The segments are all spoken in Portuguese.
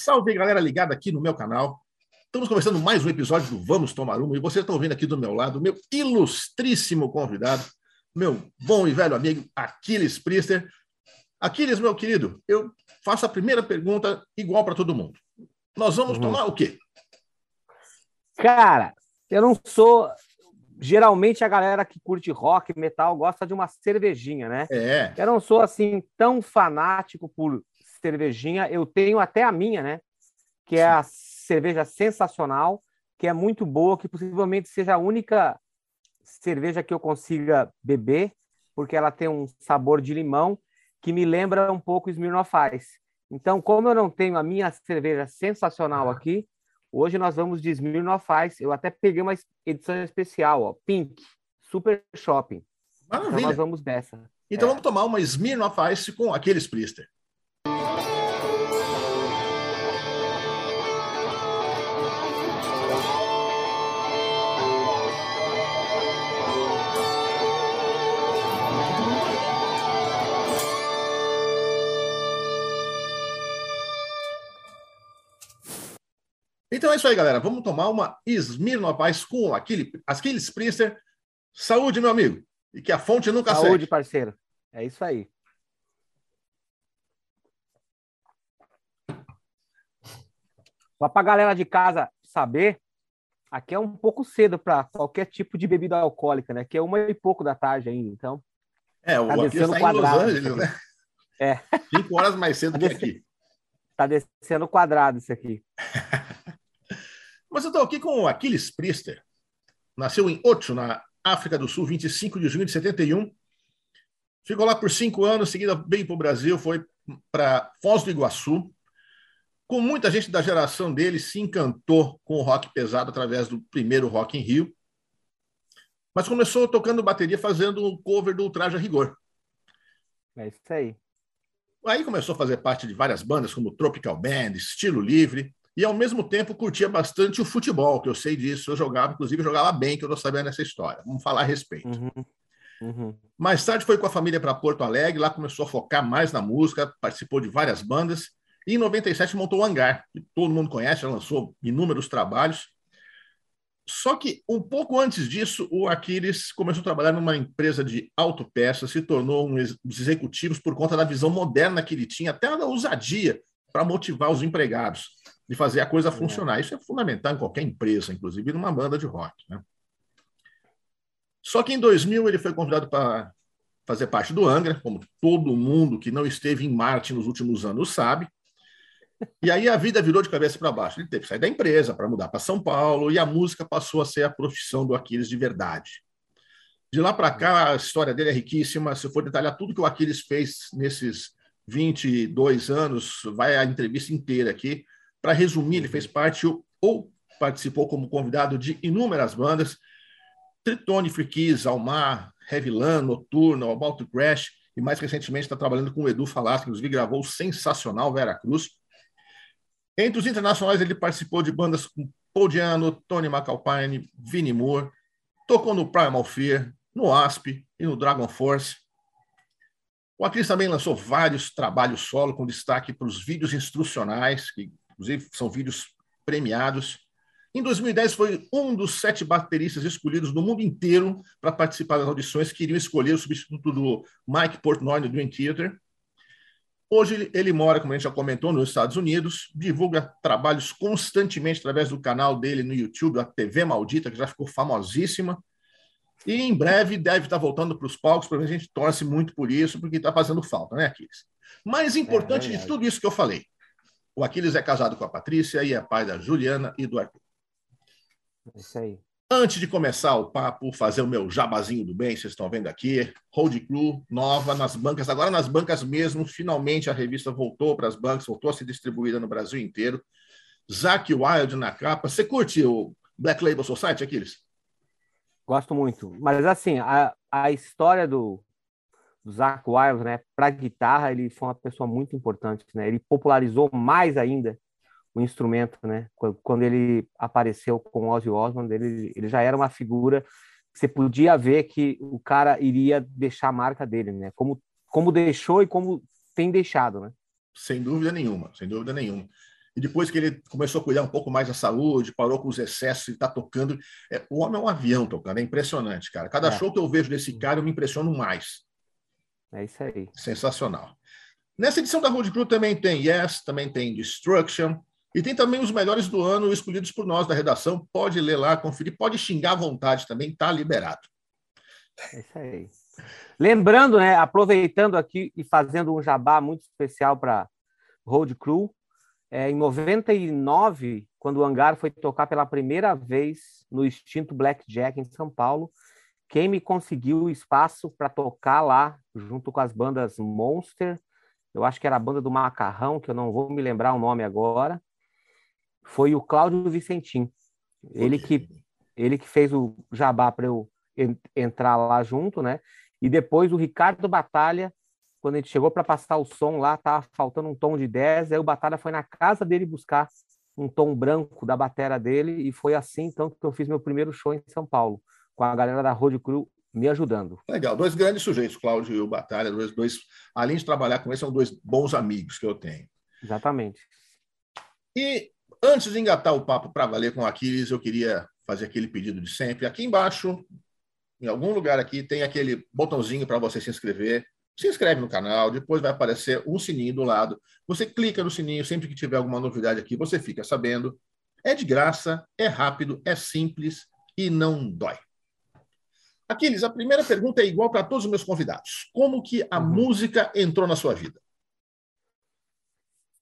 Salve, galera ligada aqui no meu canal. Estamos começando mais um episódio do Vamos Tomar Uma e vocês estão vendo aqui do meu lado meu ilustríssimo convidado, meu bom e velho amigo Aquiles Priester. Aquiles, meu querido, eu faço a primeira pergunta igual para todo mundo. Nós vamos uhum. tomar o quê? Cara, eu não sou. Geralmente a galera que curte rock, metal, gosta de uma cervejinha, né? É. Eu não sou assim tão fanático por cervejinha. Eu tenho até a minha, né? Que é a cerveja sensacional, que é muito boa, que possivelmente seja a única cerveja que eu consiga beber, porque ela tem um sabor de limão que me lembra um pouco Smirnoff Ice. Então, como eu não tenho a minha cerveja sensacional aqui, hoje nós vamos de Smirnoff Ice. Eu até peguei uma edição especial, ó, Pink, Super Shopping. Maravilha. Então nós vamos dessa. Então é. vamos tomar uma Smirnoff Ice com aqueles Priester. Então é isso aí, galera. Vamos tomar uma Smirnoff Ice com aquele, Aquiles Priester. Saúde, meu amigo. E que a fonte nunca Saúde, Saúde, parceiro. É isso aí. Só para a galera de casa saber, aqui é um pouco cedo para qualquer tipo de bebida alcoólica, né? Que é uma e pouco da tarde ainda, então. É, o tá aqui está quadrado, em Los Angeles, né? É. Cinco horas mais cedo tá que aqui. Tá descendo quadrado isso aqui. Mas eu estou aqui com o Aquiles Priester. Nasceu em Ocho, na África do Sul, 25 de junho de 71. Ficou lá por cinco anos, seguida bem para o Brasil, foi para Foz do Iguaçu. Com muita gente da geração dele se encantou com o rock pesado através do primeiro Rock em Rio. Mas começou tocando bateria fazendo um cover do Traje a Rigor. É isso aí. Aí começou a fazer parte de várias bandas como Tropical Band, Estilo Livre, e ao mesmo tempo curtia bastante o futebol, que eu sei disso, eu jogava, inclusive jogava bem, que eu não sabia nessa história. Vamos falar a respeito. Uhum. Uhum. Mais tarde foi com a família para Porto Alegre, lá começou a focar mais na música, participou de várias bandas, e em 97 montou o Hangar, que todo mundo conhece, lançou inúmeros trabalhos. Só que um pouco antes disso, o Aquiles começou a trabalhar numa empresa de autopeças, se tornou um dos executivos por conta da visão moderna que ele tinha, até da ousadia para motivar os empregados de fazer a coisa funcionar. Isso é fundamental em qualquer empresa, inclusive numa banda de rock. Né? Só que em 2000 ele foi convidado para fazer parte do Angra, como todo mundo que não esteve em Marte nos últimos anos sabe. E aí a vida virou de cabeça para baixo. Ele teve que sair da empresa para mudar para São Paulo e a música passou a ser a profissão do Aquiles de verdade. De lá para cá, a história dele é riquíssima. Se eu for detalhar tudo que o Aquiles fez nesses 22 anos, vai a entrevista inteira aqui. Para resumir, ele fez parte ou participou como convidado de inúmeras bandas, Tritone, Freakies, Almar, Heavyland, Noturno, About to Crash, e mais recentemente está trabalhando com o Edu Falasco, que inclusive gravou o sensacional Vera Cruz. Entre os internacionais, ele participou de bandas com Paul Diano, Tony McAlpine, Vinnie Moore, tocou no Primal Fear, no Asp e no Dragon Force. O Aquiles também lançou vários trabalhos solo, com destaque para os vídeos instrucionais, que inclusive são vídeos premiados. Em 2010, foi um dos sete bateristas escolhidos no mundo inteiro para participar das audições que iriam escolher o substituto do Mike Portnoy no Dream Theater. Hoje ele mora, como a gente já comentou, nos Estados Unidos, divulga trabalhos constantemente através do canal dele no YouTube, a TV Maldita, que já ficou famosíssima. E em breve deve estar voltando para os palcos, para a gente torce muito por isso, porque está fazendo falta, né, Aquiles? Mais importante é, de tudo isso que eu falei, o Aquiles é casado com a Patrícia e é pai da Juliana e do Arthur. É isso aí. Antes de começar o papo, fazer o meu jabazinho do bem, vocês estão vendo aqui, Hold Crew, nova nas bancas, agora nas bancas mesmo, finalmente a revista voltou para as bancas, voltou a ser distribuída no Brasil inteiro. Zack Wild na capa. Você curte o Black Label Society, Aquiles? Gosto muito. Mas assim, a, a história do, do Zach Wild, né, para guitarra, ele foi uma pessoa muito importante, né? Ele popularizou mais ainda o instrumento, né? Quando ele apareceu com Ozzy Osbourne, ele, ele já era uma figura que você podia ver que o cara iria deixar a marca dele, né? Como como deixou e como tem deixado, né? Sem dúvida nenhuma, sem dúvida nenhuma. E depois que ele começou a cuidar um pouco mais da saúde, parou com os excessos e está tocando. É, o homem é um avião tocando, é impressionante, cara. Cada é. show que eu vejo desse cara, eu me impressiono mais. É isso aí. Sensacional. Nessa edição da Road Crew também tem Yes, também tem Destruction, e tem também os melhores do ano escolhidos por nós da redação. Pode ler lá, conferir, pode xingar à vontade também, tá liberado. É isso aí. Lembrando, né, aproveitando aqui e fazendo um jabá muito especial para Road Crew, é, em 99, quando o Hangar foi tocar pela primeira vez no extinto Blackjack em São Paulo, quem me conseguiu o espaço para tocar lá, junto com as bandas Monster, eu acho que era a banda do Macarrão, que eu não vou me lembrar o nome agora, foi o Cláudio Vicentim. Ele que, ele que fez o jabá para eu entrar lá junto, né? E depois o Ricardo Batalha, quando a gente chegou para passar o som lá, tava faltando um tom de 10, aí o Batalha foi na casa dele buscar um tom branco da batera dele, e foi assim então que eu fiz meu primeiro show em São Paulo, com a galera da Road Crew me ajudando. Legal, dois grandes sujeitos, Cláudio e o Batalha, dois, dois, além de trabalhar com eles, são dois bons amigos que eu tenho. Exatamente. E antes de engatar o papo para valer com o Aquiles, eu queria fazer aquele pedido de sempre. Aqui embaixo, em algum lugar aqui, tem aquele botãozinho para você se inscrever. Se inscreve no canal, depois vai aparecer um sininho do lado. Você clica no sininho, sempre que tiver alguma novidade aqui, você fica sabendo. É de graça, é rápido, é simples e não dói. Aquiles, a primeira pergunta é igual para todos os meus convidados. Como que a uhum. música entrou na sua vida?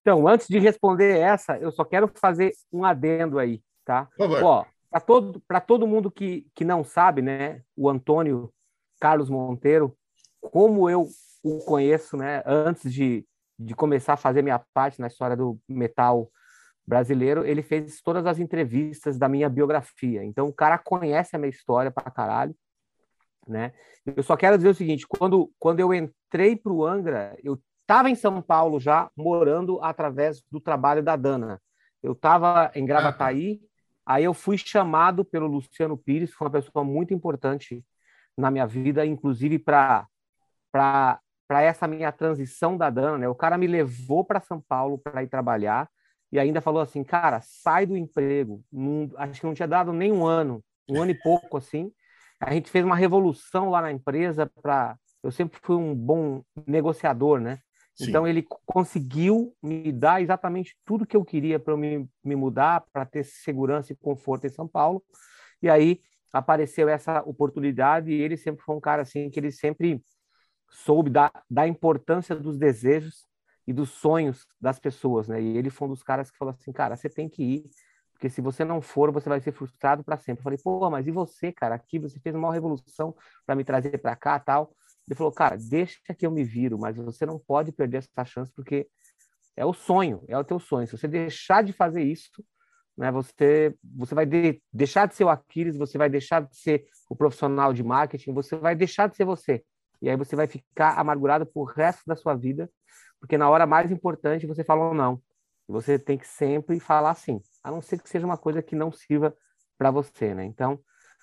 Então, antes de responder essa, eu só quero fazer um adendo aí, tá? Por favor. Ó, para todo, todo mundo que, que não sabe, né, o Antônio Carlos Monteiro, como eu o conheço, né, antes de, de começar a fazer minha parte na história do metal brasileiro, ele fez todas as entrevistas da minha biografia. Então, o cara conhece a minha história pra caralho, né? Eu só quero dizer o seguinte, quando, quando eu entrei para o Angra, eu estava em São Paulo já, morando através do trabalho da Dana. Eu estava em Gravataí, aí eu fui chamado pelo Luciano Pires, que foi uma pessoa muito importante na minha vida, inclusive para para essa minha transição da Dana, né? O cara me levou para São Paulo para ir trabalhar e ainda falou assim, cara, sai do emprego. Não, acho que não tinha dado nem um ano, um ano e pouco assim. A gente fez uma revolução lá na empresa para eu sempre fui um bom negociador, né? Sim. Então ele conseguiu me dar exatamente tudo que eu queria para me, me mudar, para ter segurança e conforto em São Paulo. E aí apareceu essa oportunidade e ele sempre foi um cara assim que ele sempre soube da, da importância dos desejos e dos sonhos das pessoas, né? E ele foi um dos caras que falou assim, cara, você tem que ir, porque se você não for, você vai ser frustrado para sempre. Eu falei, pô, mas e você, cara? Aqui você fez uma revolução para me trazer para cá, tal. Ele falou, cara, deixa que eu me viro, mas você não pode perder essa chance porque é o sonho, é o teu sonho. Se você deixar de fazer isso, né, você você vai de, deixar de ser o Aquiles, você vai deixar de ser o profissional de marketing, você vai deixar de ser você. E aí você vai ficar amargurado por resto da sua vida, porque na hora mais importante você falou não. Você tem que sempre falar sim, a não ser que seja uma coisa que não sirva para você, né? Então,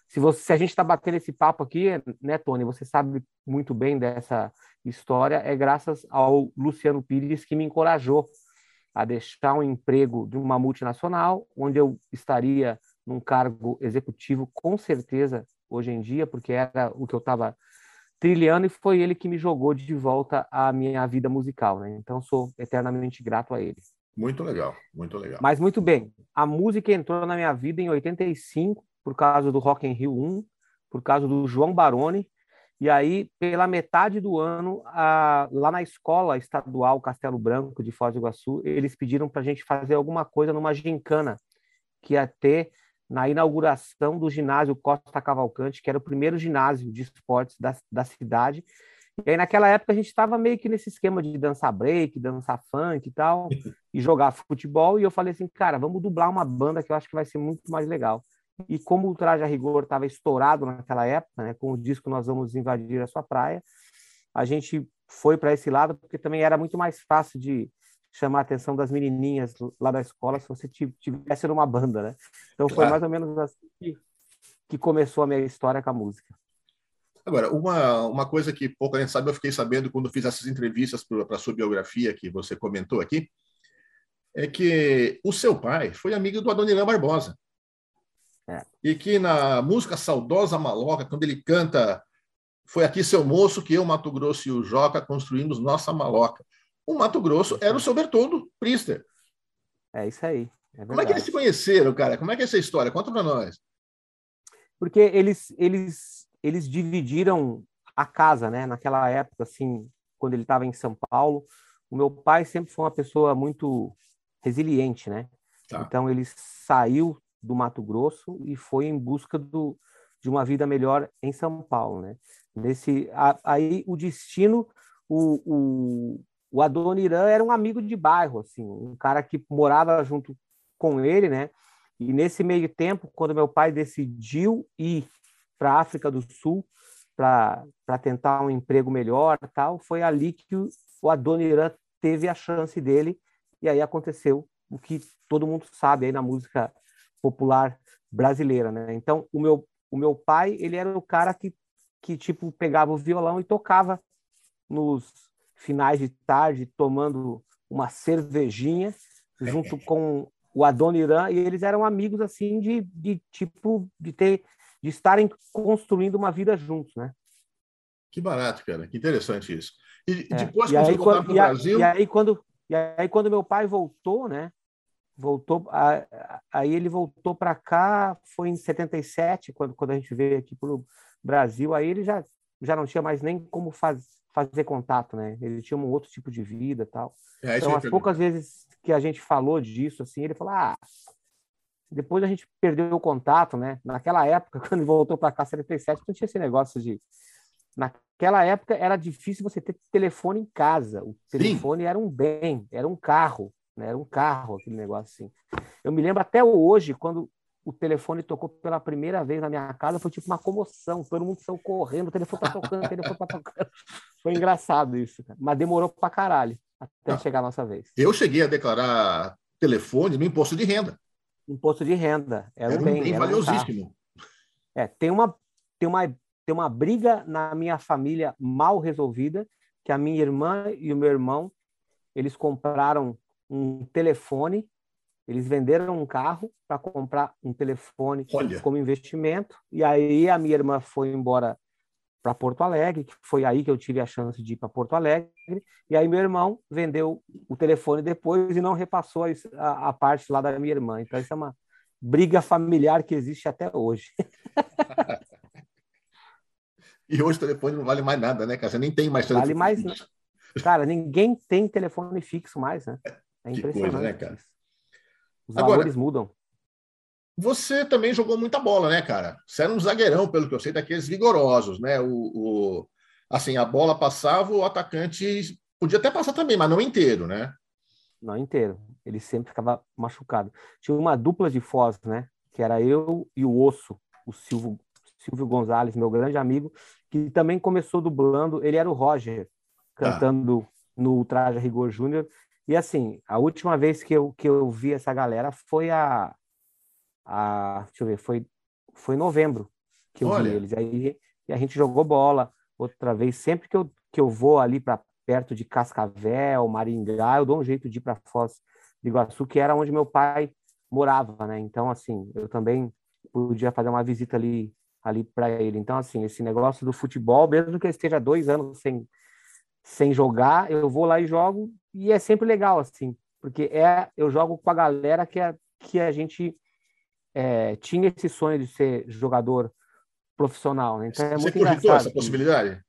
se, você, se a gente está batendo esse papo aqui, né, Tony, você sabe muito bem dessa história, é graças ao Luciano Pires que me encorajou a deixar um emprego de uma multinacional, onde eu estaria num cargo executivo, com certeza, hoje em dia, porque era o que eu estava trilhando, e foi ele que me jogou de volta à minha vida musical. Né? Então, sou eternamente grato a ele. Muito legal, muito legal. Mas muito bem, a música entrou na minha vida em 85, por causa do Rock in Rio 1, por causa do João Baroni, e aí, pela metade do ano, a, lá na escola estadual Castelo Branco de Foz do Iguaçu, eles pediram para a gente fazer alguma coisa numa gincana que ia ter na inauguração do ginásio Costa Cavalcante, que era o primeiro ginásio de esportes da, da cidade. E aí, naquela época, a gente estava meio que nesse esquema de dançar break, dançar funk e tal, e jogar futebol. E eu falei assim, cara, vamos dublar uma banda que eu acho que vai ser muito mais legal. E como o Traje a Rigor estava estourado naquela época, né, com o disco Nós Vamos Invadir a Sua Praia, a gente foi para esse lado porque também era muito mais fácil de chamar a atenção das menininhas lá da escola se você tivesse numa banda, né? Então foi mais ou menos assim que, que começou a minha história com a música. Agora, uma, uma coisa que pouco a gente sabe, eu fiquei sabendo quando fiz essas entrevistas para a sua biografia que você comentou aqui, é que o seu pai foi amigo do Adoniran Barbosa. É. E que na música Saudosa Maloca, quando ele canta Foi aqui seu moço que eu, Mato Grosso e o Joca construímos nossa maloca. O Mato Grosso era o seu Bertoldo Priester. É isso aí. É Como é que eles se conheceram, cara? Como é que é essa história? Conta para nós. Porque eles, eles, eles dividiram a casa, né? Naquela época, assim, quando ele estava em São Paulo, o meu pai sempre foi uma pessoa muito resiliente, né? Tá. Então ele saiu do Mato Grosso e foi em busca do, de uma vida melhor em São Paulo, né? Nesse a, aí o destino, o, o, o Adoniran era um amigo de bairro, assim, um cara que morava junto com ele, né? E nesse meio tempo, quando meu pai decidiu ir para a África do Sul para tentar um emprego melhor, tal, foi ali que o, o Adoniran teve a chance dele e aí aconteceu o que todo mundo sabe aí na música popular brasileira, né? Então, o meu o meu pai, ele era o cara que que tipo pegava o violão e tocava nos finais de tarde tomando uma cervejinha junto com o Adoniran e eles eram amigos assim de, de tipo de ter de estarem construindo uma vida juntos, né? Que barato, cara. Que interessante isso. E, é. depois você voltar para o Brasil... E aí, quando, e aí, quando meu pai voltou, né? Voltou, aí ele voltou para cá, foi em 77, quando, quando a gente veio aqui para o Brasil, aí ele já, já não tinha mais nem como faz, fazer contato, né? Ele tinha um outro tipo de vida tal. É, então, as poucas vezes que a gente falou disso, assim, ele falou, ah, depois a gente perdeu o contato, né? Naquela época, quando ele voltou para cá, 77, não tinha esse negócio de Naquela época era difícil você ter telefone em casa. O telefone Sim. era um bem, era um carro, né? era um carro aquele negócio assim. Eu me lembro até hoje, quando o telefone tocou pela primeira vez na minha casa, foi tipo uma comoção, todo mundo saiu correndo, o telefone tá tocando, o telefone tá tocando. Foi engraçado isso, cara. mas demorou pra caralho até chegar a nossa vez. Eu cheguei a declarar telefone no imposto de renda. Imposto de renda, era, era um bem, bem valiosíssimo. Um é, tem uma tem uma tem uma briga na minha família mal resolvida, que a minha irmã e o meu irmão, eles compraram um telefone, eles venderam um carro para comprar um telefone Olha. como investimento, e aí a minha irmã foi embora para Porto Alegre, que foi aí que eu tive a chance de ir para Porto Alegre, e aí meu irmão vendeu o telefone depois e não repassou a, a parte lá da minha irmã. Então, isso é uma briga familiar que existe até hoje. E hoje o telefone não vale mais nada, né, cara? Você nem tem mais telefone. Vale mais. Fixo. Cara, ninguém tem telefone fixo mais, né? É impressionante. Coisa, né, cara? Os Agora, valores mudam. Você também jogou muita bola, né, cara? Você era um zagueirão, pelo que eu sei, daqueles vigorosos, né? O, o, assim, a bola passava, o atacante podia até passar também, mas não inteiro, né? Não inteiro. Ele sempre ficava machucado. Tinha uma dupla de Foz, né? Que era eu e o Osso, o Silvio, Silvio Gonzalez, meu grande amigo, que também começou dublando. Ele era o Roger, cantando ah. no Traje Rigor Júnior. E assim, a última vez que eu, que eu vi essa galera foi a, a. Deixa eu ver, foi, foi em novembro que eu Olha. vi eles. Aí e a gente jogou bola outra vez. Sempre que eu, que eu vou ali para perto de Cascavel, Maringá, eu dou um jeito de ir para Foz do Iguaçu, que era onde meu pai morava, né? Então, assim, eu também podia fazer uma visita ali ali para ele. Então, assim, esse negócio do futebol, mesmo que eu esteja dois anos sem, sem jogar, eu vou lá e jogo, e é sempre legal, assim, porque é eu jogo com a galera que a, que a gente é, tinha esse sonho de ser jogador profissional. Né? Então, é Você muito cogitou essa possibilidade?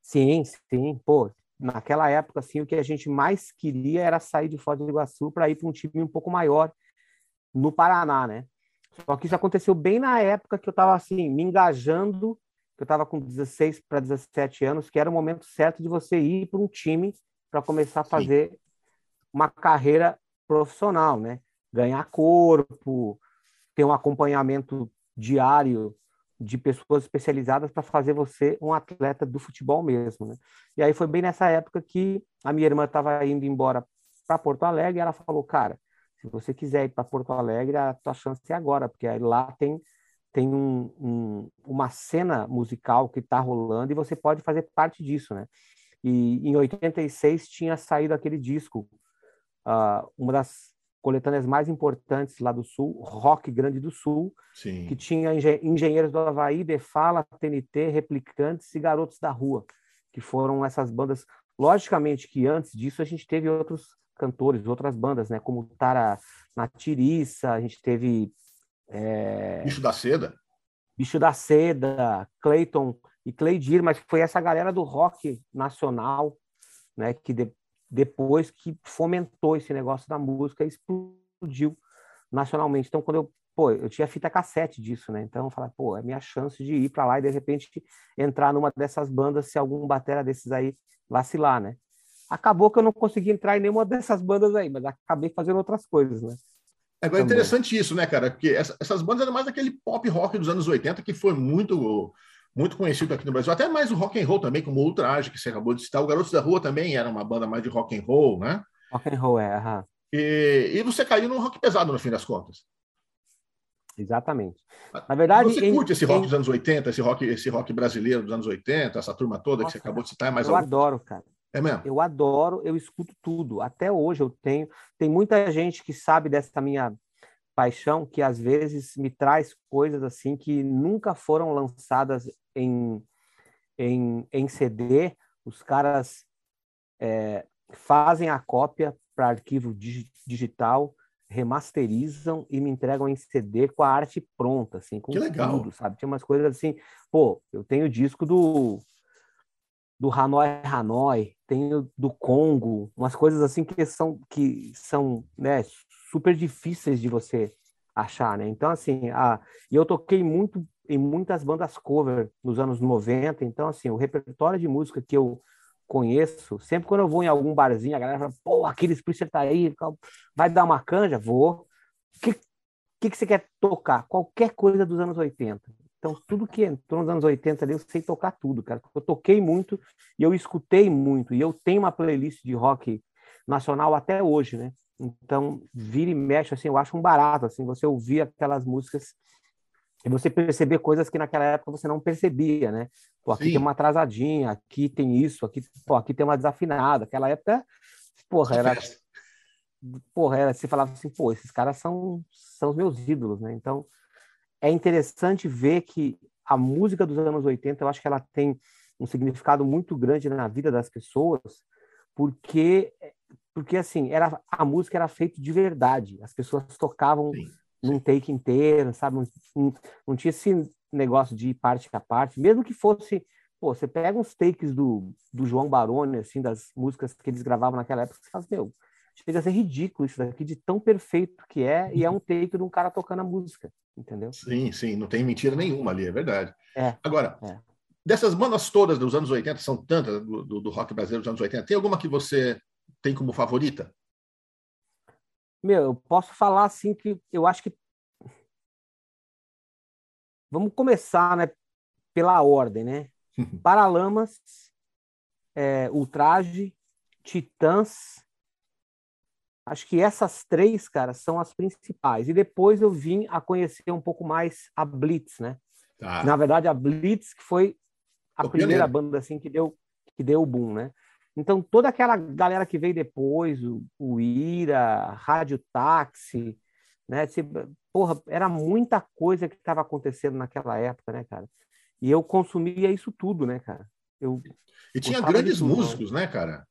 Sim, sim. Pô, naquela época, assim, o que a gente mais queria era sair de Foz do Iguaçu para ir para um time um pouco maior no Paraná, né? Só que isso aconteceu bem na época que eu estava assim, me engajando, que eu estava com 16 para 17 anos, que era o momento certo de você ir para um time para começar a fazer Sim. uma carreira profissional, né? Ganhar corpo, ter um acompanhamento diário de pessoas especializadas para fazer você um atleta do futebol mesmo, né? E aí foi bem nessa época que a minha irmã estava indo embora para Porto Alegre e ela falou, cara, se você quiser ir para Porto Alegre, a tua chance é agora, porque lá tem, tem um, um, uma cena musical que está rolando e você pode fazer parte disso, né? E em 86 tinha saído aquele disco uh, uma das coletâneas mais importantes lá do Sul, Rock Grande do Sul, Sim. que tinha Engenheiros do Havaí, Defala, TNT, Replicantes e Garotos da Rua, que foram essas bandas. Logicamente que antes disso a gente teve outros cantores, outras bandas, né? Como Tara na Tiriça, a gente teve. É... Bicho da Seda. Bicho da Seda, Clayton e Cleidir, mas foi essa galera do rock nacional, né? Que de depois que fomentou esse negócio da música e explodiu nacionalmente. Então, quando eu, pô, eu tinha fita cassete disso, né? Então, eu falei, pô, é minha chance de ir para lá e de repente entrar numa dessas bandas se algum batera desses aí vacilar, né? Acabou que eu não consegui entrar em nenhuma dessas bandas aí, mas acabei fazendo outras coisas, né? Agora é interessante isso, né, cara? Porque essas bandas eram mais aquele pop rock dos anos 80 que foi muito muito conhecido aqui no Brasil, até mais o rock and roll também, como o Ultraje, que você acabou de citar. O Garotos da Rua também era uma banda mais de rock and roll, né? Rock and roll, é. Uhum. E, e você caiu no rock pesado, no fim das contas. Exatamente. Na verdade, você curte esse rock em... dos anos 80, esse rock, esse rock brasileiro dos anos 80, essa turma toda Nossa, que você acabou de citar, é mais Eu algum... adoro, cara. É mesmo? Eu adoro, eu escuto tudo. Até hoje eu tenho. Tem muita gente que sabe dessa minha paixão que às vezes me traz coisas assim que nunca foram lançadas em em, em CD, os caras é, fazem a cópia para arquivo dig, digital, remasterizam e me entregam em CD com a arte pronta, assim, com que legal. tudo, sabe? Tinha umas coisas assim, pô, eu tenho o disco do do Hanoi Hanoi, tenho do Congo, umas coisas assim que são que são, né, super difíceis de você achar, né? Então assim, a, e eu toquei muito em muitas bandas cover nos anos 90. Então, assim, o repertório de música que eu conheço, sempre quando eu vou em algum barzinho, a galera fala, pô, aquele Springer tá aí, vai dar uma canja? Vou. O que, que, que você quer tocar? Qualquer coisa dos anos 80. Então, tudo que entrou nos anos 80 ali, eu sei tocar tudo, cara. Eu toquei muito e eu escutei muito. E eu tenho uma playlist de rock nacional até hoje, né? Então, vira e mexe, assim, eu acho um barato, assim, você ouvir aquelas músicas e você perceber coisas que naquela época você não percebia, né? Pô, aqui Sim. tem uma atrasadinha, aqui tem isso, aqui, pô, aqui tem uma desafinada. Aquela época, porra, era. Porra, era, você falava assim, pô, esses caras são, são os meus ídolos, né? Então, é interessante ver que a música dos anos 80, eu acho que ela tem um significado muito grande na vida das pessoas, porque porque assim, era a música era feita de verdade. As pessoas tocavam Sim num take inteiro, sabe? Não, não, não, tinha esse negócio de parte a parte, mesmo que fosse. Pô, você pega uns takes do, do João Baroni, assim, das músicas que eles gravavam naquela época, você fala, meu, chega a ser ridículo isso daqui, de tão perfeito que é, e é um take de um cara tocando a música, entendeu? Sim, sim, não tem mentira nenhuma ali, é verdade. É, Agora, é. dessas bandas todas dos anos 80, são tantas do, do, do rock brasileiro dos anos 80, tem alguma que você tem como favorita? Meu, eu posso falar assim que eu acho que. Vamos começar, né? Pela ordem, né? Paralamas, é, Ultraje, Titãs. Acho que essas três, cara, são as principais. E depois eu vim a conhecer um pouco mais a Blitz, né? Tá. Na verdade, a Blitz, que foi a primeira pioneiro. banda assim que deu que deu o boom, né? Então toda aquela galera que veio depois, o, o Ira, Rádio Táxi, né? Se- porra, era muita coisa que estava acontecendo naquela época, né, cara? E eu consumia isso tudo, né, cara? Eu E tinha grandes músicos, né, cara?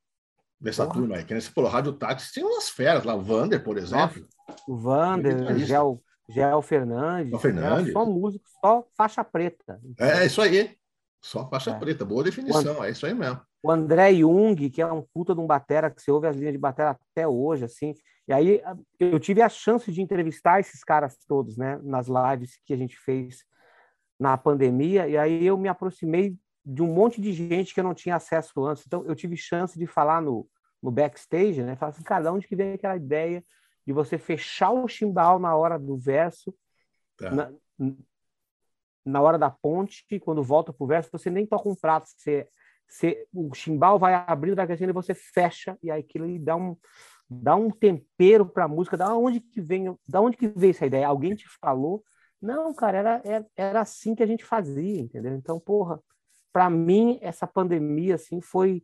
Dessa Porra. turma aí. Que nem você falou, Rádio Táxi, tinha umas feras lá. O Vander, por exemplo. o Vander, guitarrista. Gel, Gel Fernandes, Gel Fernandes. era só músico, só faixa preta. É, isso aí. Só faixa É. preta. Boa definição. É isso aí mesmo. o André Jung, que é um puta de um batera, que você ouve as linhas de batera até hoje, assim. E aí eu tive a chance de entrevistar esses caras todos, né, nas lives que a gente fez na pandemia, e aí eu me aproximei de um monte de gente que eu não tinha acesso antes. Então eu tive chance de falar no, no backstage, né, falar assim, cara, de onde que vem aquela ideia de você fechar o chimbal na hora do verso, Tá. na, na hora da ponte, quando volta pro verso, você nem toca um prato, você, você, o chimbal vai abrindo, vai crescendo e você fecha, e aí aquilo aí dá um, dá um tempero para a música. Da onde que vem, da onde que veio essa ideia? Alguém te falou? Não, cara, era, era, era assim que a gente fazia, entendeu? Então, porra, para mim essa pandemia assim foi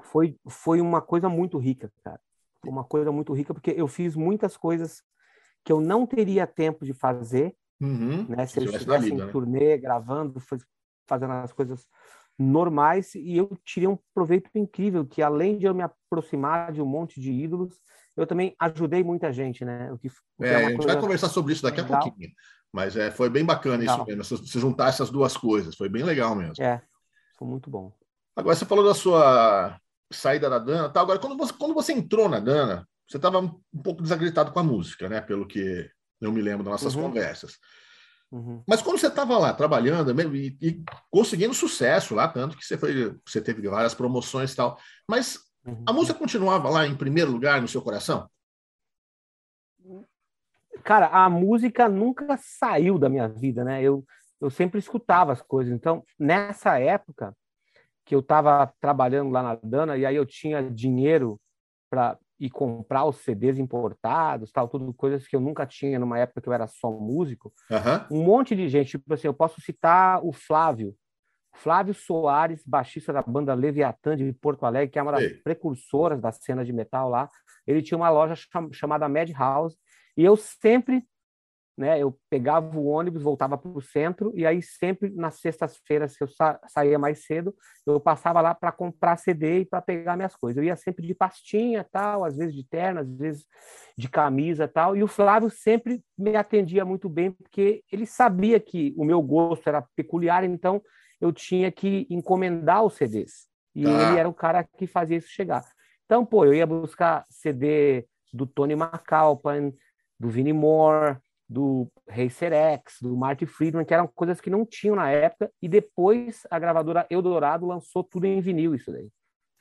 foi foi uma coisa muito rica, cara. uma coisa muito rica, porque eu fiz muitas coisas que eu não teria tempo de fazer, uhum. né? Se eu estivesse em né? turnê, gravando, fazendo as coisas normais, e eu tirei um proveito incrível, que além de eu me aproximar de um monte de ídolos, eu também ajudei muita gente, né? O que, o é, é a gente vai conversar sobre isso daqui legal. a pouquinho. Mas é, foi bem bacana legal. isso mesmo, se juntar essas duas coisas, foi bem legal mesmo. É, foi muito bom. Agora, você falou da sua saída da Dana, tá? Agora, quando você, quando você entrou na Dana, você estava um pouco desagritado com a música, né? Pelo que eu me lembro das nossas uhum. conversas. Uhum. Mas quando você estava lá trabalhando e, e, conseguindo sucesso lá, tanto que você foi, você teve várias promoções e tal, mas uhum. a música continuava lá em primeiro lugar no seu coração? Cara, a música nunca saiu da minha vida, né? Eu, eu sempre escutava as coisas. Então, nessa época que eu estava trabalhando lá na Dana e aí eu tinha dinheiro para e comprar os CDs importados, tal, tudo coisas que eu nunca tinha numa época que eu era só músico. Uhum. Um monte de gente, tipo assim, eu posso citar o Flávio, Flávio Soares, baixista da banda Leviatã de Porto Alegre, que é uma das Ei. precursoras da cena de metal lá. Ele tinha uma loja chamada Madhouse e eu sempre né? Eu pegava o ônibus, voltava para o centro, e aí sempre nas sextas-feiras, se eu sa saía mais cedo, eu passava lá para comprar CD e para pegar minhas coisas. Eu ia sempre de pastinha, tal, às vezes de terno, às vezes de camisa, tal, e o Flávio sempre me atendia muito bem, porque ele sabia que o meu gosto era peculiar, então eu tinha que encomendar os CDs. E ah. ele era o cara que fazia isso chegar. Então, pô, eu ia buscar CD do Tony McAlpin, do Vinnie Moore, do Racer X, do Marty Friedman, que eram coisas que não tinham na época, e depois a gravadora Eldorado lançou tudo em vinil, isso daí.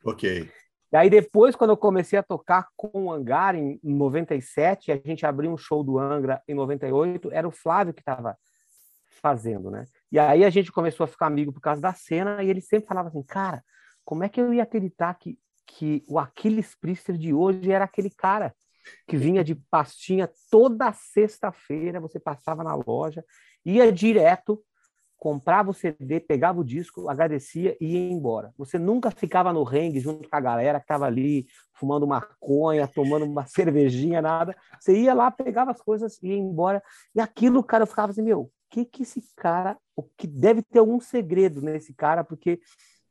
Ok. E aí depois, quando eu comecei a tocar com o Angar em 97, a gente abriu um show do Angra em 98, era o Flávio que estava fazendo, né? E aí a gente começou a ficar amigo por causa da cena, e ele sempre falava assim, cara, como é que eu ia acreditar que, que o Aquiles Priester de hoje era aquele cara? Que vinha de pastinha toda sexta-feira, você passava na loja, ia direto, comprava o CD, pegava o disco, agradecia e ia embora. Você nunca ficava no rengue junto com a galera que estava ali fumando maconha, tomando uma cervejinha, nada. Você ia lá, pegava as coisas e ia embora. E aquilo, cara, eu ficava assim, meu, o que que esse cara, o que deve ter algum segredo nesse cara, porque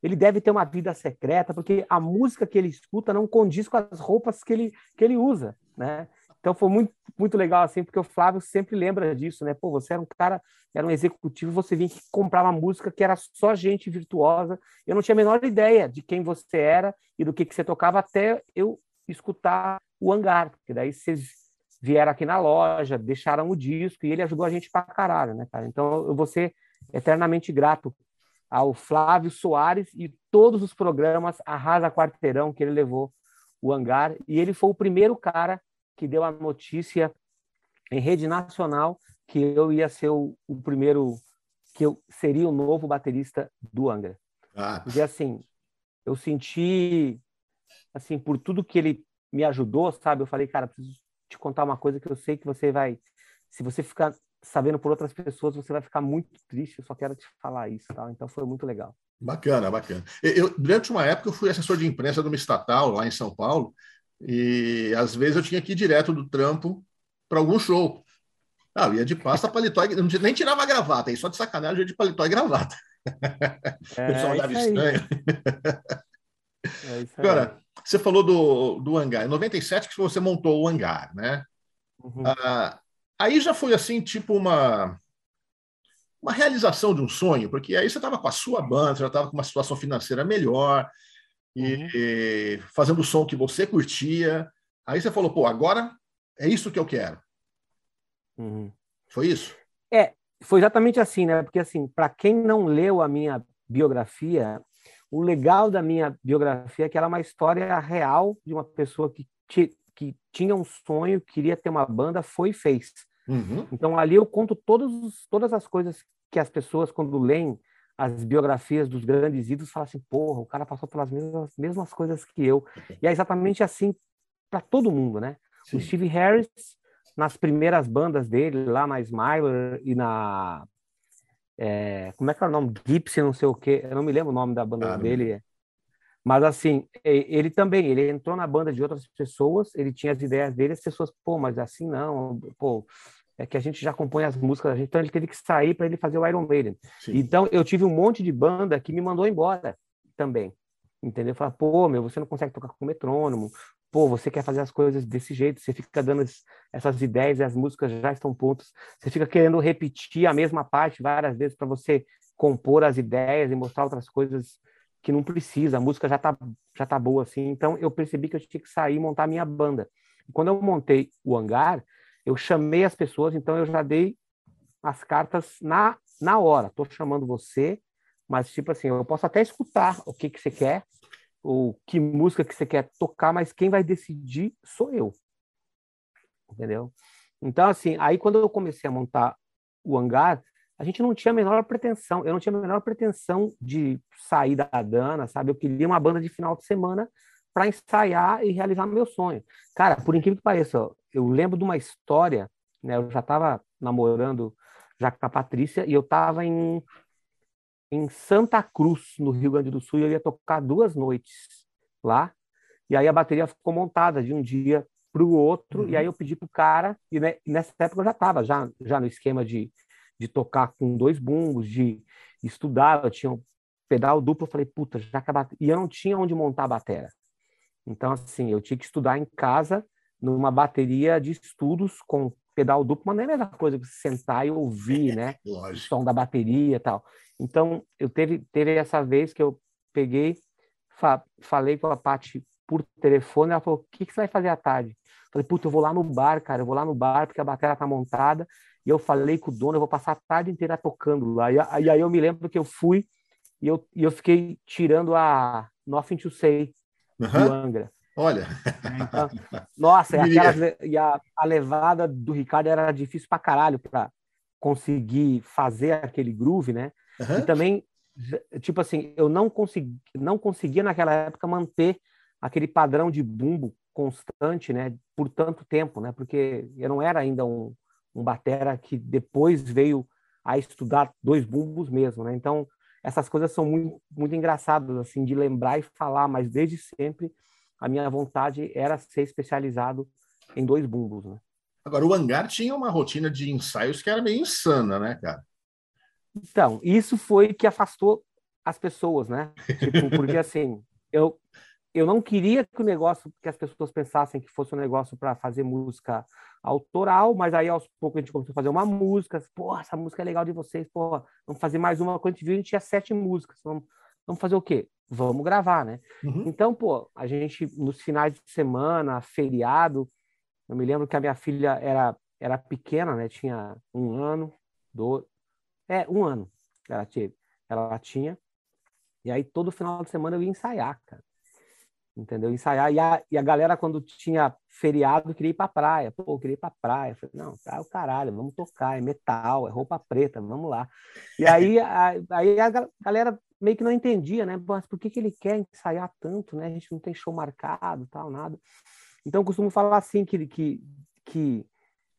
ele deve ter uma vida secreta, porque a música que ele escuta não condiz com as roupas que ele, que ele usa, né? Então foi muito, muito legal, assim, porque o Flávio sempre lembra disso, né? Pô, você era um cara, era um executivo, você vinha comprar uma música que era só gente virtuosa. Eu não tinha a menor ideia de quem você era e do que, que você tocava até eu escutar o Hangar, porque daí vocês vieram aqui na loja, deixaram o disco e ele ajudou a gente pra caralho, né, cara? Então eu vou ser eternamente grato ao Flávio Soares e todos os programas Arrasa Quarteirão que ele levou o hangar. E ele foi o primeiro cara que deu a notícia em rede nacional que eu ia ser o, o primeiro, que eu seria o novo baterista do Angra. Ah. Porque assim, eu senti, assim, por tudo que ele me ajudou, sabe? Eu falei, cara, preciso te contar uma coisa que eu sei que você vai, se você ficar sabendo por outras pessoas, você vai ficar muito triste. Eu só quero te falar isso, tá? Então foi muito legal. Bacana, bacana. Eu, durante uma época, eu fui assessor de imprensa de uma estatal lá em São Paulo, e às vezes eu tinha que ir direto do trampo para algum show. Ah, eu ia de pasta, paletó, e, nem tirava a gravata, aí só de sacanagem eu ia de paletó e gravata. É, o pessoal olhava estranho. É Agora, você falou do, do hangar. Em 97 que você montou o hangar, né? Uhum. Ah, Aí já foi assim, tipo uma uma realização de um sonho, porque aí você estava com a sua banda, já estava com uma situação financeira melhor e, uhum. e, fazendo o som que você curtia. Aí você falou, pô, agora é isso que eu quero. Uhum. Foi isso? É, foi exatamente assim, né? Porque assim, para quem não leu a minha biografia, o legal da minha biografia é que ela é uma história real de uma pessoa que, que tinha um sonho, queria ter uma banda, foi e fez. Uhum. Então ali eu conto todos, todas as coisas que as pessoas, quando leem as biografias dos grandes ídolos, falam assim: porra, o cara passou pelas mesmas, mesmas coisas que eu. E é exatamente assim para todo mundo, né? Sim. O Steve Harris, nas primeiras bandas dele, lá na Smiler e na. É, como é que é o nome? Gibson, não sei o quê. Eu não me lembro o nome da banda ah, dele. Mas assim, ele também, ele entrou na banda de outras pessoas, ele tinha as ideias dele, as pessoas, pô, mas assim não, pô, é que a gente já compõe as músicas, então ele teve que sair para ele fazer o Iron Maiden. Sim. Então eu tive um monte de banda que me mandou embora também. Entendeu? Falar, pô, meu, você não consegue tocar com metrônomo, pô, você quer fazer as coisas desse jeito, você fica dando essas ideias e as músicas já estão prontas, você fica querendo repetir a mesma parte várias vezes para você compor as ideias e mostrar outras coisas que não precisa, a música já tá, já tá boa assim. Então eu percebi que eu tinha que sair e montar a minha banda. Quando eu montei o hangar, eu chamei as pessoas, então eu já dei as cartas na, na hora. Tô chamando você, mas tipo assim, eu posso até escutar o que que você quer, ou que música que você quer tocar, mas quem vai decidir sou eu. Entendeu? Então assim, aí quando eu comecei a montar o hangar, a gente não tinha a menor pretensão, eu não tinha a menor pretensão de sair da Dana, sabe? Eu queria uma banda de final de semana para ensaiar e realizar meu sonho. Cara, por incrível que pareça, eu lembro de uma história, né? Eu já estava namorando já com a Patrícia e eu estava em, em Santa Cruz, no Rio Grande do Sul, e eu ia tocar duas noites lá. E aí a bateria ficou montada de um dia para o outro, uhum. e aí eu pedi pro cara, e né, nessa época eu já estava já, já no esquema de de tocar com dois bumbos, de estudar, eu tinha um pedal duplo, eu falei, puta, já acabou. E eu não tinha onde montar a bateria. Então, assim, eu tinha que estudar em casa, numa bateria de estudos com pedal duplo, mas não é a mesma coisa que sentar e ouvir, né? o som da bateria e tal. Então, eu teve, teve essa vez que eu peguei, fa falei com a Paty por telefone, ela falou, o que, que você vai fazer à tarde? Eu falei, puta, eu vou lá no bar, cara, eu vou lá no bar porque a bateria tá montada e eu falei com o dono, eu vou passar a tarde inteira tocando lá. E, e aí eu me lembro que eu fui e eu, e eu fiquei tirando a Nothing to Say uhum. do Angra. Olha. Então, nossa, e, aquelas, e a, a levada do Ricardo era difícil pra caralho para conseguir fazer aquele groove, né? Uhum. E também, tipo assim, eu não consegui, não conseguia naquela época manter aquele padrão de bumbo constante, né, por tanto tempo, né? Porque eu não era ainda um, um batera que depois veio a estudar dois bumbos mesmo, né? Então, essas coisas são muito, muito engraçadas, assim, de lembrar e falar, mas desde sempre a minha vontade era ser especializado em dois bumbos, né? Agora, o Hangar tinha uma rotina de ensaios que era meio insana, né, cara? Então, isso foi que afastou as pessoas, né? Tipo, porque assim, eu, eu não queria que o negócio, que as pessoas pensassem que fosse um negócio para fazer música autoral, mas aí aos poucos a gente começou a fazer uma música, pô, essa música é legal de vocês, pô, vamos fazer mais uma. Quando a gente viu, a gente tinha sete músicas, vamos, vamos fazer o quê? Vamos gravar, né? Uhum. Então, pô, a gente, nos finais de semana, feriado, eu me lembro que a minha filha era, era pequena, né? Tinha um ano, dois, é, um ano ela tinha, ela tinha, e aí todo final de semana eu ia ensaiar, cara entendeu? Ensaiar. E a, e a galera, quando tinha feriado, queria ir pra praia. Pô, queria ir pra praia. Eu falei, não, tá o caralho, vamos tocar, é metal, é roupa preta, vamos lá. E aí a, aí a galera meio que não entendia, né? Mas por que, que ele quer ensaiar tanto, né? A gente não tem show marcado, tal, nada. Então, eu costumo falar assim, que, que, que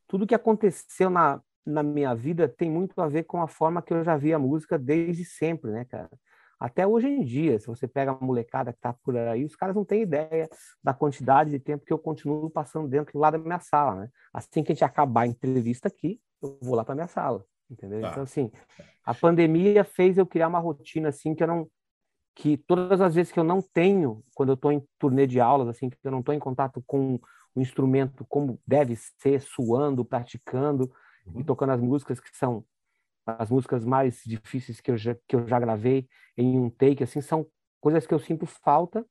tudo que aconteceu na, na minha vida tem muito a ver com a forma que eu já vi a música desde sempre, né, cara? Até hoje em dia, se você pega a molecada que está por aí, os caras não têm ideia da quantidade de tempo que eu continuo passando dentro lá da minha sala, né? Assim que a gente acabar a entrevista aqui, eu vou lá para minha sala, entendeu? Tá. Então, assim, a pandemia fez eu criar uma rotina, assim, que eu não... que todas as vezes que eu não tenho, quando eu estou em turnê de aulas, assim, que eu não estou em contato com o instrumento como deve ser, suando, praticando uhum. e tocando as músicas que são as músicas mais difíceis que eu já, que eu já gravei em um take, assim, são coisas que eu sinto falta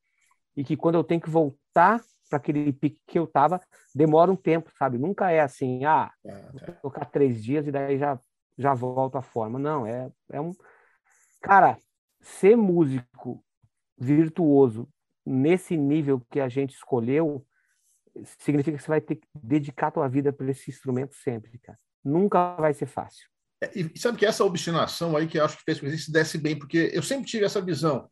e que quando eu tenho que voltar para aquele pique que eu tava, demora um tempo, sabe? Nunca é assim, ah, é, é. vou tocar três dias e daí já, já volto à forma. Não, é, é um... Cara, ser músico virtuoso nesse nível que a gente escolheu significa que você vai ter que dedicar a tua vida para esse instrumento sempre, cara. Nunca vai ser fácil. É, e sabe que essa obstinação aí que eu acho que fez com que se desse bem, porque eu sempre tive essa visão.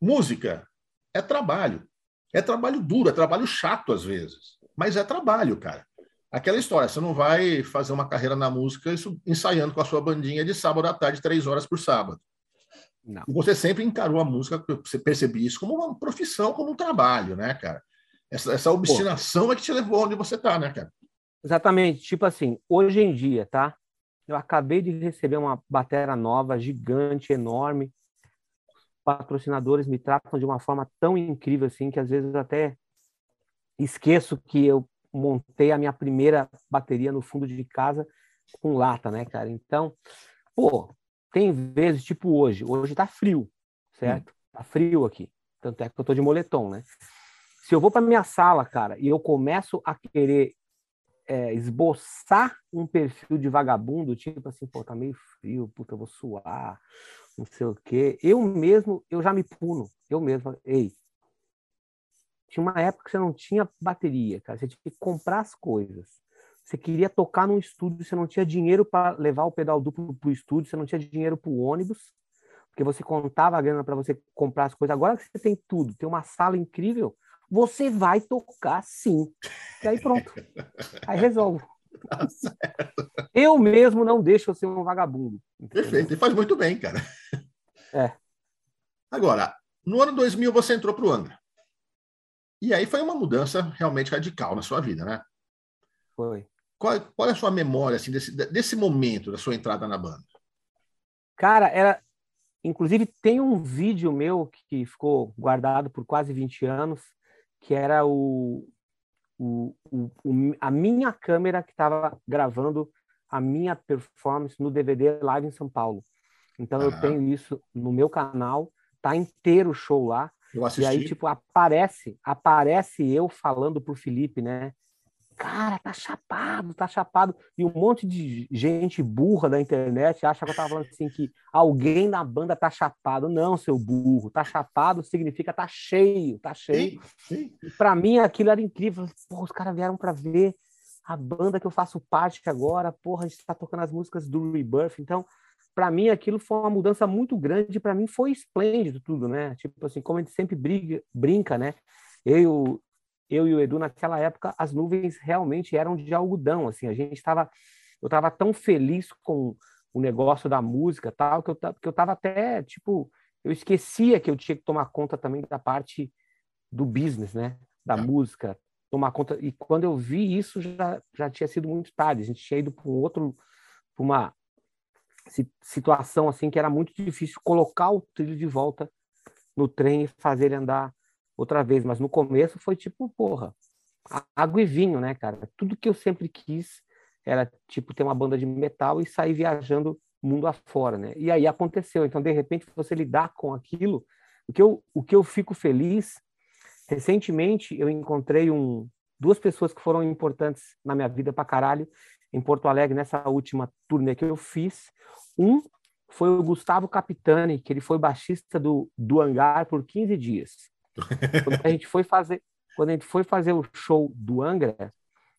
Música é trabalho. É trabalho duro, é trabalho chato às vezes, mas é trabalho, cara. Aquela história, você não vai fazer uma carreira na música isso, ensaiando com a sua bandinha de sábado à tarde, três horas por sábado. Não. Você sempre encarou a música, você percebia isso como uma profissão, como um trabalho, né, cara? Essa, essa obstinação Pô. é que te levou onde você tá, né, cara? Exatamente. Tipo assim, hoje em dia, tá? Eu acabei de receber uma bateria nova, gigante, enorme. Patrocinadores me tratam de uma forma tão incrível assim que às vezes até esqueço que eu montei a minha primeira bateria no fundo de casa com lata, né, cara? Então, pô, tem vezes, tipo hoje, hoje tá frio, certo? Hum. Tá frio aqui. Tanto é que eu tô de moletom, né? Se eu vou para minha sala, cara, e eu começo a querer é, esboçar um perfil de vagabundo, tipo assim, pô, tá meio frio, puta, eu vou suar, não sei o quê. Eu mesmo, eu já me puno. Eu mesmo, ei, tinha uma época que você não tinha bateria, cara. Você tinha que comprar as coisas. Você queria tocar num estúdio, você não tinha dinheiro para levar o pedal duplo para o estúdio, você não tinha dinheiro para o ônibus, porque você contava a grana para você comprar as coisas. Agora que você tem tudo, tem uma sala incrível, você vai tocar sim. E aí pronto. Aí resolvo. Tá eu mesmo não deixo eu ser um vagabundo. Perfeito, e faz muito bem, cara. É. Agora, no ano 2000 você entrou para o Angra. E aí foi uma mudança realmente radical na sua vida, né? Foi. Qual, qual é a sua memória assim, desse, desse momento da sua entrada na banda? Cara, era. Inclusive, tem um vídeo meu que ficou guardado por quase 20 anos, que era o, o, o, a minha câmera que estava gravando a minha performance no DVD Live em São Paulo. Então, eu tenho isso no meu canal, tá inteiro o show lá. Eu assisti. E aí, tipo, aparece, aparece eu falando pro Felipe, né? Cara, tá chapado, tá chapado. E um monte de gente burra da internet acha que eu tava falando assim que alguém na banda tá chapado. Não, seu burro. Tá chapado significa tá cheio, tá cheio. Sim, sim. Pra mim aquilo era incrível. Porra, os caras vieram pra ver a banda que eu faço parte agora. Porra, a gente tá tocando as músicas do Rebirth. Então, para mim aquilo foi uma mudança muito grande, para mim foi esplêndido tudo, né? Tipo assim, como a gente sempre briga, brinca, né? Eu, eu e o Edu naquela época as nuvens realmente eram de algodão, assim, a gente estava eu estava tão feliz com o negócio da música, tal, que eu que eu tava até, tipo, eu esquecia que eu tinha que tomar conta também da parte do business, né? Da é. música, tomar conta. E quando eu vi isso já já tinha sido muito tarde, a gente tinha ido para um outro para uma situação assim que era muito difícil colocar o trilho de volta no trem e fazer ele andar outra vez. Mas no começo foi tipo, porra, água e vinho, né, cara? Tudo que eu sempre quis era tipo ter uma banda de metal e sair viajando mundo afora, né? E aí aconteceu. Então, de repente, você lidar com aquilo, o que eu, o que eu fico feliz, recentemente eu encontrei um, duas pessoas que foram importantes na minha vida pra caralho, em Porto Alegre nessa última turnê que eu fiz. Um foi o Gustavo Capitani, que ele foi baixista do, do Hangar por 15 dias. Quando a gente foi fazer, quando a gente foi fazer o show do Angra,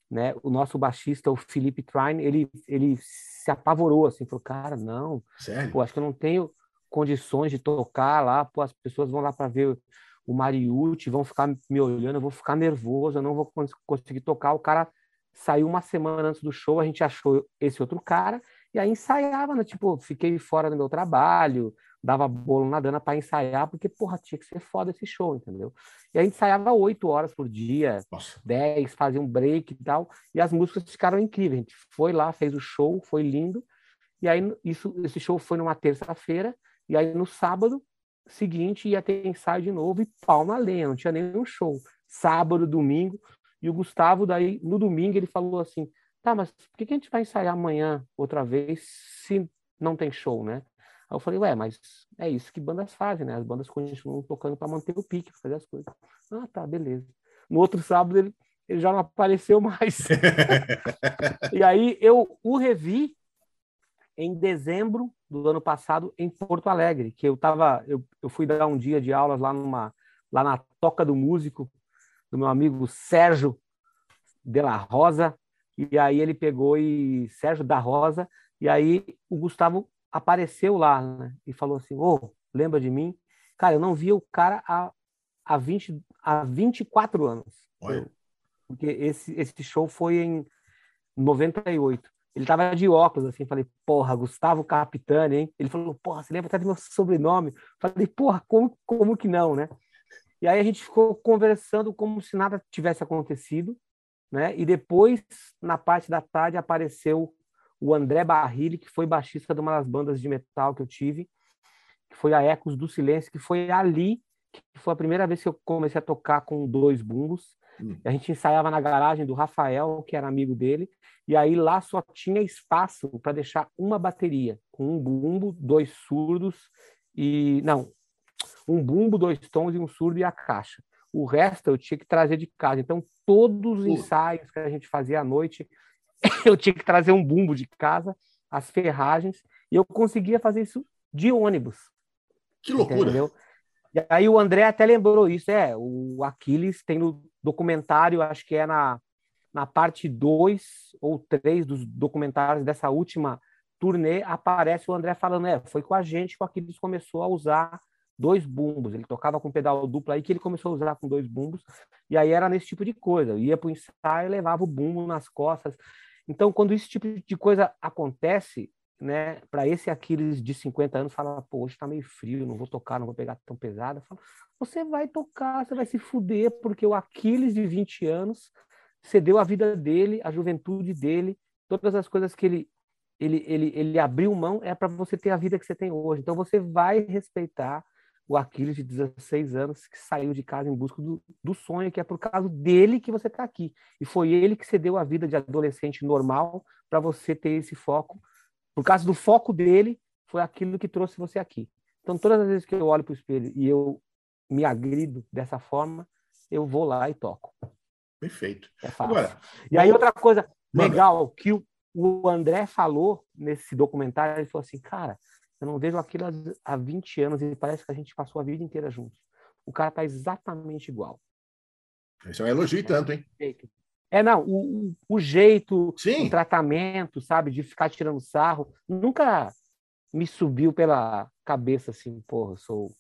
né, o nosso baixista, o Felipe Trine, ele, ele se apavorou, assim, falou, cara, não, Sério? pô, acho que eu não tenho condições de tocar lá, pô, as pessoas vão lá para ver o Mariucci, vão ficar me olhando, eu vou ficar nervoso, eu não vou conseguir tocar. O cara Saiu uma semana antes do show, a gente achou esse outro cara, e aí ensaiava, né? Tipo, fiquei fora do meu trabalho, dava bolo na dana para ensaiar, porque, porra, tinha que ser foda esse show, entendeu? E a gente ensaiava oito horas por dia, dez, fazia um break e tal, e as músicas ficaram incríveis. A gente foi lá, fez o show, foi lindo, e aí isso, esse show foi numa terça-feira, e aí no sábado seguinte ia ter ensaio de novo e pau na lenha, não tinha nenhum show. Sábado, domingo, e o Gustavo, daí, no domingo, ele falou assim: tá, mas por que a gente vai ensaiar amanhã outra vez se não tem show, né? Aí eu falei, ué, mas é isso que bandas fazem, né? As bandas continuam tocando para manter o pique, fazer as coisas. Ah, tá, beleza. No outro sábado ele, ele já não apareceu mais. e aí eu o revi em dezembro do ano passado em Porto Alegre, que eu tava, eu, eu fui dar um dia de aulas lá numa lá na Toca do Músico, do meu amigo Sérgio de la Rosa, e aí ele pegou e Sérgio da Rosa, e aí o Gustavo apareceu lá né, e falou assim: Ô, oh, lembra de mim? Cara, eu não via o cara há, há, 20, há 24 anos. Olha. Porque esse, esse show foi em 98. ele tava de óculos, assim, falei, porra, Gustavo Capitani, hein? Ele falou, porra, você lembra até do meu sobrenome? Falei, porra, como, como que não, né? E aí a gente ficou conversando como se nada tivesse acontecido, né? E depois, na parte da tarde, apareceu o André Barrilli, que foi baixista de uma das bandas de metal que eu tive, que foi a Ecos do Silêncio, que foi ali que foi a primeira vez que eu comecei a tocar com dois bumbos. Hum. A gente ensaiava na garagem do Rafael, que era amigo dele, e aí lá só tinha espaço para deixar uma bateria, com um bumbo, dois surdos e não, um bumbo, dois tons e um surdo e a caixa. O resto eu tinha que trazer de casa. Então todos os ensaios que a gente fazia à noite, eu tinha que trazer um bumbo de casa, as ferragens, e eu conseguia fazer isso de ônibus. Que loucura! Entendeu? E aí o André até lembrou isso, é, o Aquiles tem no documentário, acho que é na, na parte 2 ou 3 dos documentários dessa última turnê, aparece o André falando, é, foi com a gente que o Aquiles começou a usar dois bumbos, ele tocava com pedal duplo aí que ele começou a usar com dois bumbos, e aí era nesse tipo de coisa, ia para o ensaio, levava o bumbo nas costas, então quando esse tipo de coisa acontece, né, para esse Aquiles de 50 anos, fala, pô, hoje está meio frio, não vou tocar, não vou pegar tão pesado. Fala, você vai tocar, você vai se fuder, porque o Aquiles de 20 anos cedeu a vida dele, a juventude dele, todas as coisas que ele ele, ele, ele abriu mão é para você ter a vida que você tem hoje. Então você vai respeitar o Aquiles de 16 anos que saiu de casa em busca do, do sonho, que é por causa dele que você está aqui. E foi ele que cedeu a vida de adolescente normal para você ter esse foco por causa do foco dele, foi aquilo que trouxe você aqui. Então, todas as vezes que eu olho para o espelho e eu me agrido dessa forma, eu vou lá e toco. Perfeito. É fácil. Agora, e aí, outra coisa legal que o, o André falou nesse documentário, ele falou assim, cara, eu não vejo aquilo há 20 anos e parece que a gente passou a vida inteira juntos. O cara tá exatamente igual. Isso é um elogio e tanto, hein? É, não, o, o jeito, Sim. o tratamento, sabe, de ficar tirando sarro, nunca me subiu pela cabeça assim, porra, eu sou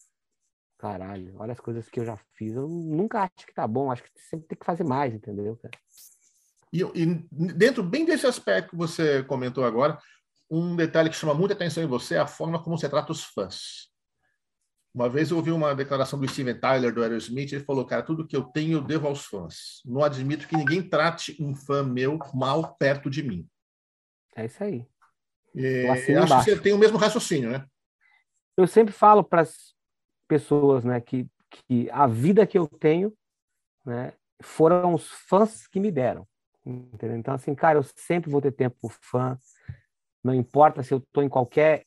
caralho, olha as coisas que eu já fiz. Eu nunca acho que tá bom, acho que sempre tem que fazer mais, entendeu, cara? E, e dentro bem desse aspecto que você comentou agora, um detalhe que chama muita atenção em você é a forma como você trata os fãs. Uma vez eu ouvi uma declaração do Steven Tyler, do Aerosmith, ele falou, cara, tudo que eu tenho eu devo aos fãs. Não admito que ninguém trate um fã meu mal perto de mim. É isso aí. É, acho embaixo. que você tem o mesmo raciocínio, né? Eu sempre falo para as pessoas né, que, que a vida que eu tenho né, foram os fãs que me deram. Entendeu? Então, assim, cara, eu sempre vou ter tempo por fã. Não importa se eu estou em qualquer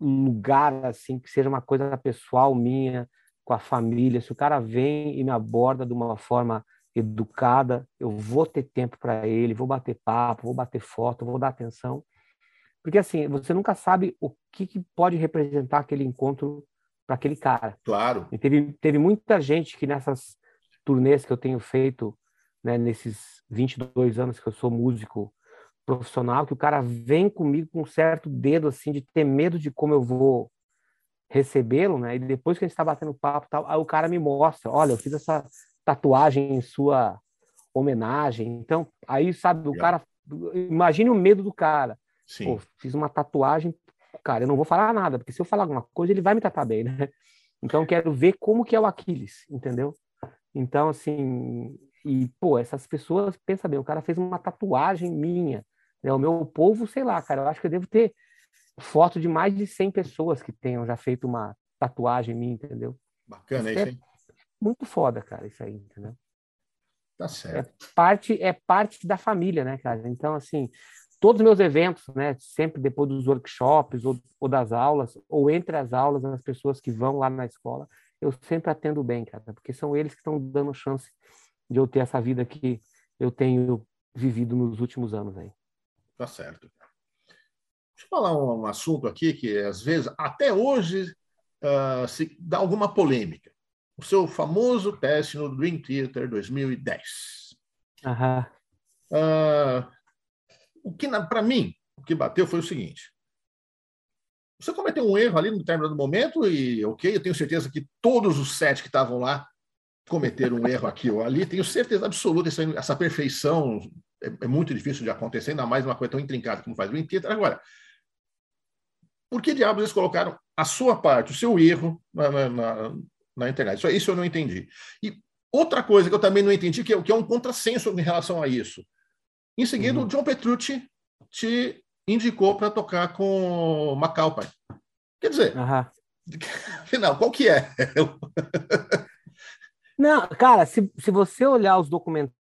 lugar assim que seja uma coisa pessoal minha com a família, se o cara vem e me aborda de uma forma educada, eu vou ter tempo para ele, vou bater papo, vou bater foto, vou dar atenção. Porque assim, você nunca sabe o que, que pode representar aquele encontro para aquele cara. Claro. E teve, teve muita gente que nessas turnês que eu tenho feito, né, nesses 22 anos que eu sou músico profissional que o cara vem comigo com um certo dedo assim de ter medo de como eu vou recebê-lo, né? E depois que a gente está batendo papo, tal, aí o cara me mostra, olha, eu fiz essa tatuagem em sua homenagem. Então, aí sabe, o cara, imagine o medo do cara. Sim. Pô, fiz uma tatuagem, cara, eu não vou falar nada, porque se eu falar alguma coisa, ele vai me tratar bem, né? Então, quero ver como que é o Aquiles, entendeu? Então, assim, e, pô, essas pessoas, pensa bem, o cara fez uma tatuagem minha, né? O meu povo, sei lá, cara, eu acho que eu devo ter foto de mais de 100 pessoas que tenham já feito uma tatuagem minha, entendeu? Bacana isso, hein? É muito foda, cara, isso aí, entendeu? Tá certo. É parte, é parte da família, né, cara? Então, assim, todos os meus eventos, né, sempre depois dos workshops ou, ou, das aulas, ou entre as aulas, as pessoas que vão lá na escola, eu sempre atendo bem, cara, porque são eles que estão dando chance de eu ter essa vida que eu tenho vivido nos últimos anos aí. Tá certo. Deixa eu falar um, um assunto aqui que, às vezes, até hoje, uh, se dá alguma polêmica. O seu famoso teste no Dream Theater 2010. Uhum. Uh, o que, para mim, o que bateu foi o seguinte. Você cometeu um erro ali no determinado momento e, ok, eu tenho certeza que todos os sete que estavam lá cometeram um erro aqui ou ali. Tenho certeza absoluta essa, essa perfeição é, é, muito difícil de acontecer, ainda mais uma coisa tão intrincada como faz o Inter. Agora, por que diabos eles colocaram a sua parte, o seu erro na, na, na, na internet? Isso, isso eu não entendi. E outra coisa que eu também não entendi, que é, que é um contrassenso em relação a isso. Em seguida, uhum. o John Petrucci te indicou para tocar com McAlpine. Quer dizer, uhum. afinal, qual que é? Não, cara, se, se você olhar os documentários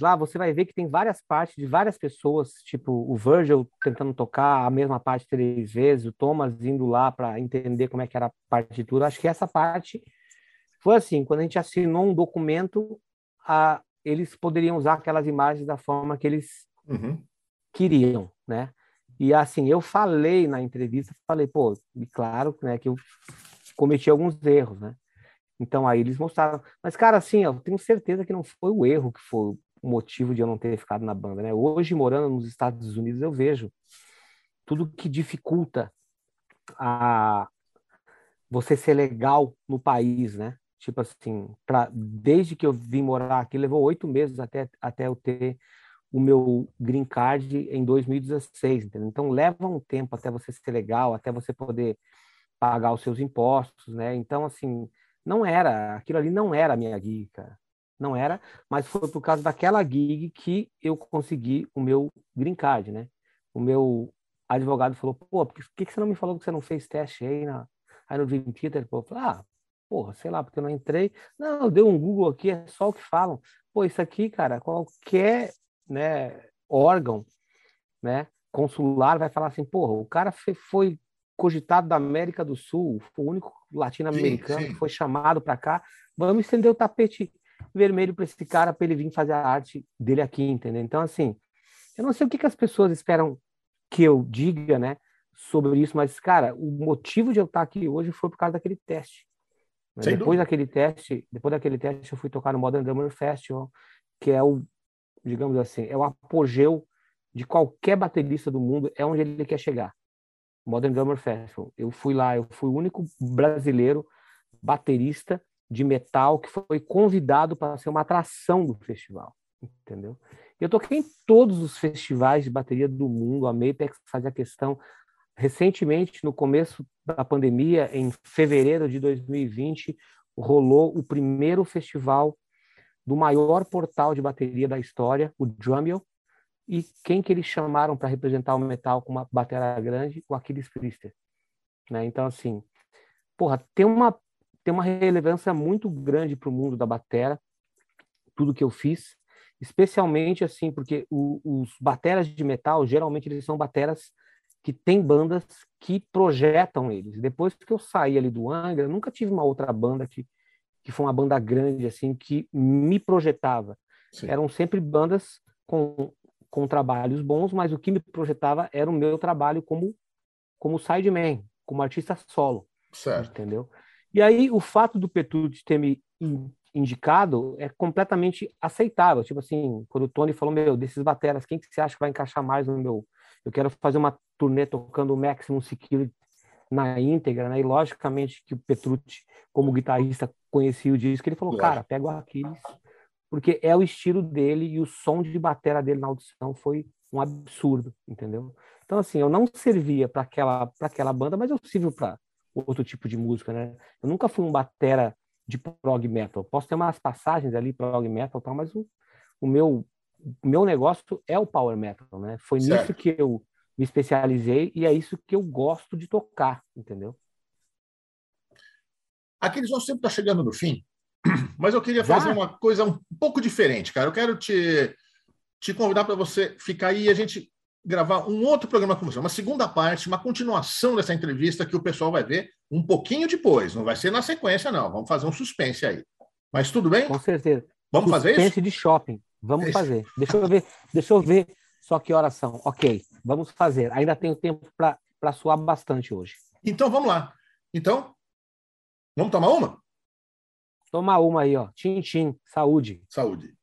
lá, você vai ver que tem várias partes de várias pessoas, tipo o Virgil tentando tocar a mesma parte três vezes, o Thomas indo lá para entender como é que era a partitura. Acho que essa parte foi assim, quando a gente assinou um documento, a, eles poderiam usar aquelas imagens da forma que eles uhum. queriam, né? E assim, eu falei na entrevista, falei, pô, claro, né, que eu cometi alguns erros, né? Então aí eles mostraram, mas cara, assim, eu tenho certeza que não foi o erro que foi o motivo de eu não ter ficado na banda, né? Hoje morando nos Estados Unidos eu vejo tudo que dificulta a você ser legal no país, né? Tipo assim, pra, desde que eu vim morar aqui, levou oito meses até, até eu ter o meu green card em 2016, entendeu? Então leva um tempo até você ser legal, até você poder pagar os seus impostos, né? Então assim, não era, aquilo ali não era a minha gig, cara. Não era, mas foi por causa daquela gig que eu consegui o meu green card, né? O meu advogado falou, pô, por que, que você não me falou que você não fez teste aí, na, aí no Dream Theater? Pô, eu falei, ah, porra, sei lá, porque eu não entrei. Não, eu dei um Google aqui, é só o que falam. Pô, isso aqui, cara, qualquer né, órgão né, consular vai falar assim, porra, o cara foi cogitado da América do Sul, foi o único latino-americano que foi chamado para cá, vamos estender o tapete vermelho para esse cara para ele vir fazer a arte dele aqui, entendeu? Então, assim, eu não sei o que, que as pessoas esperam que eu diga, né, sobre isso, mas, cara, o motivo de eu estar aqui hoje foi por causa daquele teste. Sem depois dúvida. daquele teste, depois daquele teste, eu fui tocar no Modern Drummer Festival, que é o, digamos assim, é o apogeu de qualquer baterista do mundo, é onde ele quer chegar. Modern Drummer Festival. Eu fui lá, eu fui o único brasileiro baterista de metal que foi convidado para ser uma atração do festival, entendeu? Eu toquei em todos os festivais de bateria do mundo, a Mapex fazia questão, Recentemente, no começo da pandemia, em fevereiro de 2020, rolou o primeiro festival do maior portal de bateria da história, o Drummel, e quem que eles chamaram para representar o metal com uma bateria grande? O Aquiles Priester. Né? Então, assim, porra, tem uma, tem uma relevância muito grande para o mundo da bateria, tudo que eu fiz, especialmente assim, porque o, os bateras de metal, geralmente eles são bateras que tem bandas que projetam eles. Depois que eu saí ali do Angra, eu nunca tive uma outra banda que, que foi uma banda grande, assim, que me projetava. Sim. Eram sempre bandas com, com trabalhos bons, mas o que me projetava era o meu trabalho como, como sideman, como artista solo. Certo. Entendeu? E aí, o fato do Petrucci ter me indicado é completamente aceitável. Tipo assim, quando o Tony falou, meu, desses bateras, quem que você acha que vai encaixar mais no meu eu quero fazer uma turnê tocando o Maximum Security na íntegra, né? E logicamente que o Petrucci, como guitarrista, conhecia o disco, ele falou, cara, pega o Aquiles, porque é o estilo dele e o som de batera dele na audição foi um absurdo, entendeu? Então, assim, eu não servia para aquela, aquela banda, mas eu sirvo para outro tipo de música, né? Eu nunca fui um batera de prog metal. Posso ter umas passagens ali prog metal, tal, mas o, o meu o meu negócio é o power metal, né? Foi certo. nisso que eu me especializei e é isso que eu gosto de tocar, entendeu? Aqueles nós sempre está chegando no fim, mas eu queria fazer Já? uma coisa um pouco diferente, cara. Eu quero te, te convidar para você ficar aí e a gente gravar um outro programa com você, uma segunda parte, uma continuação dessa entrevista que o pessoal vai ver um pouquinho depois. Não vai ser na sequência, não. Vamos fazer um suspense aí. Mas tudo bem? Com certeza. Vamos suspense fazer isso? de shopping. Vamos fazer. Deixa eu ver, deixa eu ver só que horas são. Ok, vamos fazer. Ainda tenho tempo para suar bastante hoje. Então vamos lá. Então, vamos tomar uma? Tomar uma aí, ó. Tchim, tchim. Saúde. Saúde.